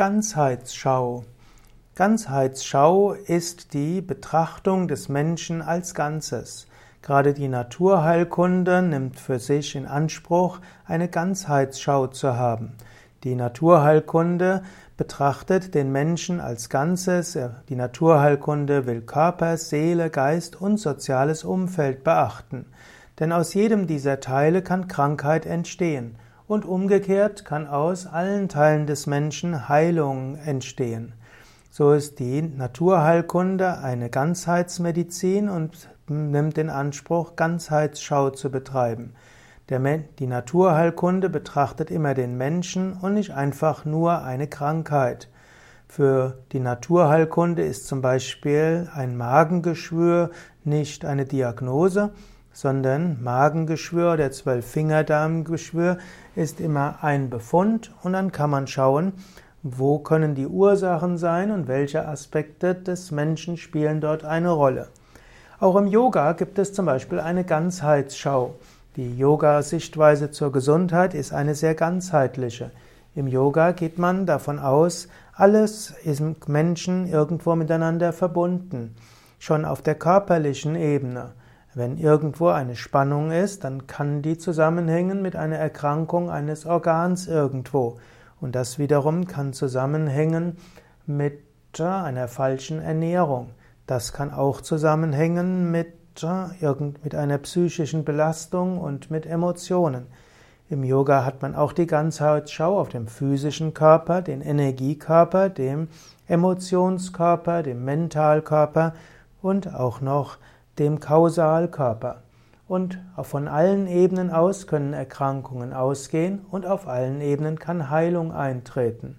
Ganzheitsschau. Ganzheitsschau ist die Betrachtung des Menschen als Ganzes. Gerade die Naturheilkunde nimmt für sich in Anspruch, eine Ganzheitsschau zu haben. Die Naturheilkunde betrachtet den Menschen als Ganzes. Die Naturheilkunde will Körper, Seele, Geist und soziales Umfeld beachten. Denn aus jedem dieser Teile kann Krankheit entstehen. Und umgekehrt kann aus allen Teilen des Menschen Heilung entstehen. So ist die Naturheilkunde eine Ganzheitsmedizin und nimmt in Anspruch, Ganzheitsschau zu betreiben. die Naturheilkunde betrachtet immer den Menschen und nicht einfach nur eine Krankheit. Für die Naturheilkunde ist zum Beispiel ein Magengeschwür nicht eine Diagnose, sondern Magengeschwür oder Zwölffingerdarmgeschwür ist immer ein Befund und dann kann man schauen, wo können die Ursachen sein und welche Aspekte des Menschen spielen dort eine Rolle. Auch im Yoga gibt es zum Beispiel eine Ganzheitsschau. Die Yoga-Sichtweise zur Gesundheit ist eine sehr ganzheitliche. Im Yoga geht man davon aus, alles ist im Menschen irgendwo miteinander verbunden, schon auf der körperlichen Ebene. Wenn irgendwo eine Spannung ist, dann kann die zusammenhängen mit einer Erkrankung eines Organs irgendwo. Und das wiederum kann zusammenhängen mit einer falschen Ernährung. Das kann auch zusammenhängen mit, mit einer psychischen Belastung und mit Emotionen. Im Yoga hat man auch die Ganzheitsschau auf dem physischen Körper, den Energiekörper, dem Emotionskörper, dem Mentalkörper und auch noch dem Kausalkörper. Und von allen Ebenen aus können Erkrankungen ausgehen und auf allen Ebenen kann Heilung eintreten.